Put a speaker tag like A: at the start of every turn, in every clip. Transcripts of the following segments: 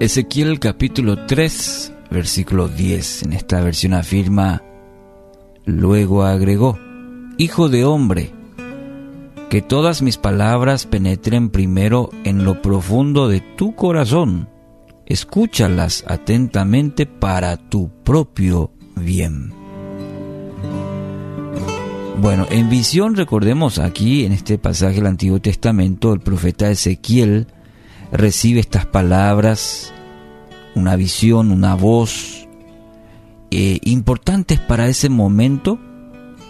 A: Ezequiel capítulo 3, versículo 10. En esta versión afirma, luego agregó, Hijo de hombre, que todas mis palabras penetren primero en lo profundo de tu corazón. Escúchalas atentamente para tu propio bien. Bueno, en visión recordemos aquí en este pasaje del Antiguo Testamento el profeta Ezequiel recibe estas palabras, una visión, una voz, eh, importantes para ese momento,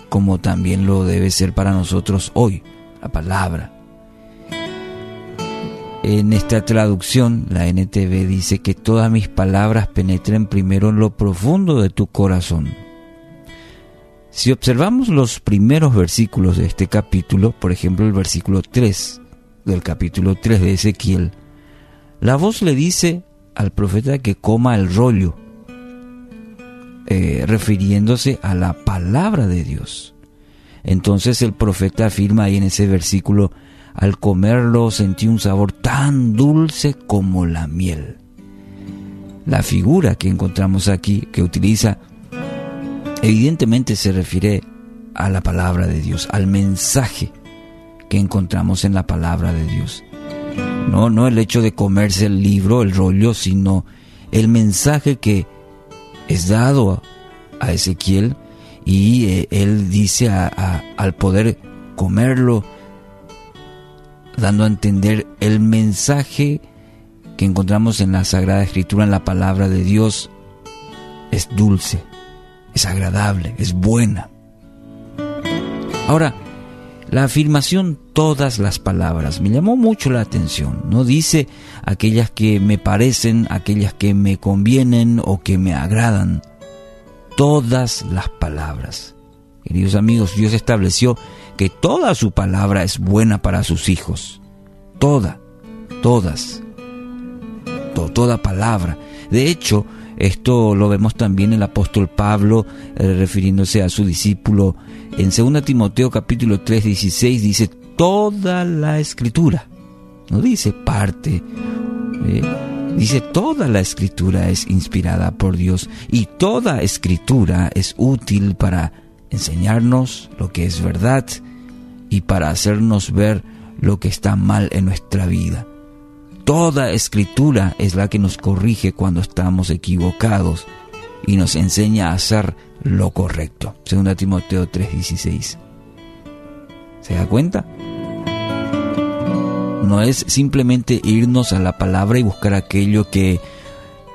A: como también lo debe ser para nosotros hoy, la palabra. En esta traducción, la NTV dice que todas mis palabras penetren primero en lo profundo de tu corazón. Si observamos los primeros versículos de este capítulo, por ejemplo el versículo 3 del capítulo 3 de Ezequiel, la voz le dice al profeta que coma el rollo, eh, refiriéndose a la palabra de Dios. Entonces el profeta afirma ahí en ese versículo, al comerlo sentí un sabor tan dulce como la miel. La figura que encontramos aquí, que utiliza, evidentemente se refiere a la palabra de Dios, al mensaje que encontramos en la palabra de Dios. No, no el hecho de comerse el libro, el rollo, sino el mensaje que es dado a Ezequiel y eh, él dice al poder comerlo, dando a entender el mensaje que encontramos en la Sagrada Escritura, en la palabra de Dios, es dulce, es agradable, es buena. Ahora, la afirmación todas las palabras me llamó mucho la atención. No dice aquellas que me parecen, aquellas que me convienen o que me agradan. Todas las palabras. Queridos amigos, Dios estableció que toda su palabra es buena para sus hijos. Toda, todas. toda palabra. De hecho, esto lo vemos también el apóstol Pablo eh, refiriéndose a su discípulo en 2 Timoteo capítulo 3, 16 dice toda la escritura. No dice parte. Eh, dice toda la escritura es inspirada por Dios y toda escritura es útil para enseñarnos lo que es verdad y para hacernos ver lo que está mal en nuestra vida. Toda escritura es la que nos corrige cuando estamos equivocados y nos enseña a hacer lo correcto. Segunda Timoteo 3:16. ¿Se da cuenta? No es simplemente irnos a la palabra y buscar aquello que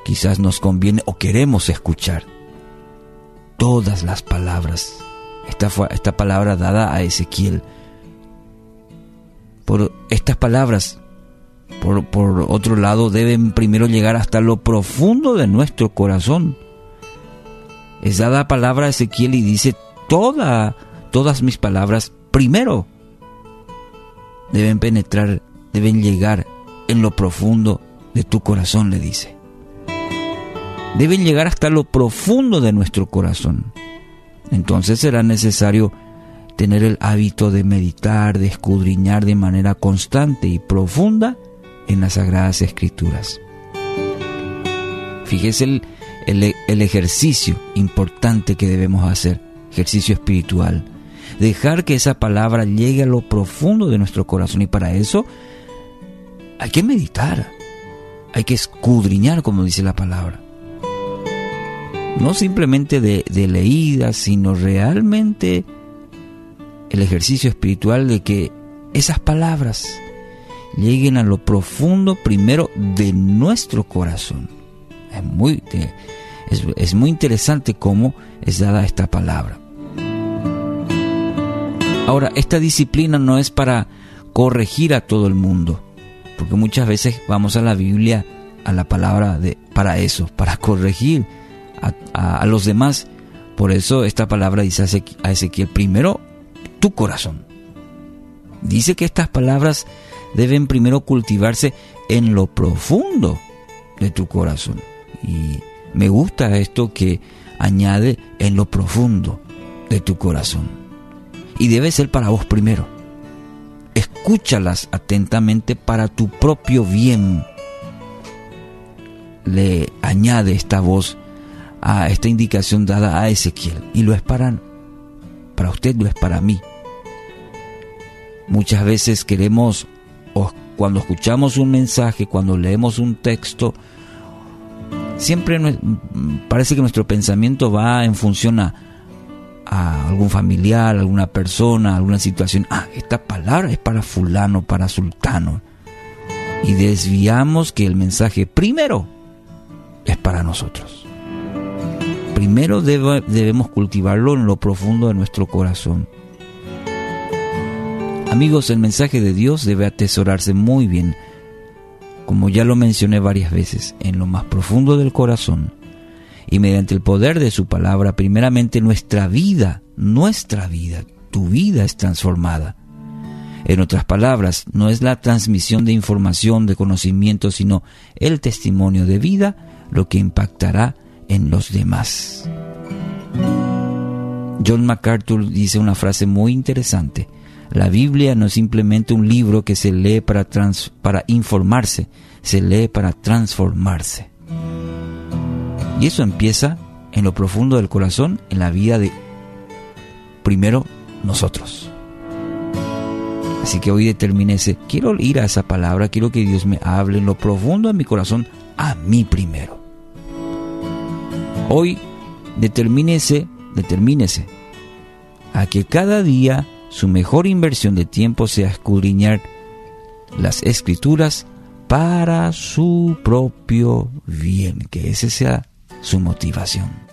A: quizás nos conviene o queremos escuchar. Todas las palabras. Esta, fue, esta palabra dada a Ezequiel. Por estas palabras por, otro lado, deben primero llegar hasta lo profundo de nuestro corazón. Es dada palabra a Ezequiel y dice, Toda, todas mis palabras primero deben penetrar, deben llegar en lo profundo de tu corazón, le dice. Deben llegar hasta lo profundo de nuestro corazón. Entonces será necesario tener el hábito de meditar, de escudriñar de manera constante y profunda en las Sagradas Escrituras. Fíjese el, el, ejercicio importante que debemos hacer, ejercicio espiritual. Dejar que esa palabra llegue a lo profundo de nuestro corazón y para eso hay que meditar, hay que escudriñar como dice la palabra. No simplemente de, de leída, sino realmente el ejercicio espiritual de que esas palabras lleguen a lo profundo primero de nuestro corazón. Es muy, es, muy interesante cómo es dada esta palabra. Ahora, esta disciplina no es para corregir a todo el mundo, porque muchas veces vamos a la Biblia, a la palabra de, para eso, para corregir a, a los demás. Por eso esta palabra dice a Ezequiel, primero tu corazón. Dice que estas palabras deben primero cultivarse en lo profundo de tu corazón. Y me gusta esto que añade en lo profundo de tu corazón. Y debe ser para vos primero. Escúchalas atentamente para tu propio bien. le añade esta voz a esta indicación dada a Ezequiel. Y lo es para, para usted, lo es para mí. Muchas veces queremos, cuando escuchamos un mensaje, cuando leemos un texto, siempre parece que nuestro pensamiento va en función a, algún familiar, alguna persona, alguna situación. Ah, esta palabra es para fulano, para sultano. Y desviamos que el mensaje primero es para nosotros. Primero debemos cultivarlo en lo profundo de nuestro corazón. Amigos, el mensaje de Dios debe atesorarse muy bien, como ya lo mencioné varias veces, en lo más profundo del corazón y mediante el poder de su palabra, primeramente nuestra vida, nuestra vida, tu vida es transformada. En otras palabras, no es la transmisión de información, de conocimiento, sino el testimonio de vida lo que impactará en los demás. John MacArthur dice una frase muy interesante. La Biblia no es simplemente un libro que se lee para, para informarse, se lee para transformarse. Y eso empieza en lo profundo del corazón, en la vida de primero nosotros. Así que hoy ese quiero ir a esa palabra, quiero que Dios me hable en lo profundo de mi corazón, a mí primero. Hoy determínese, determínese a que cada día su mejor inversión de tiempo sea escudriñar las escrituras para su propio bien, que ese sea su motivación.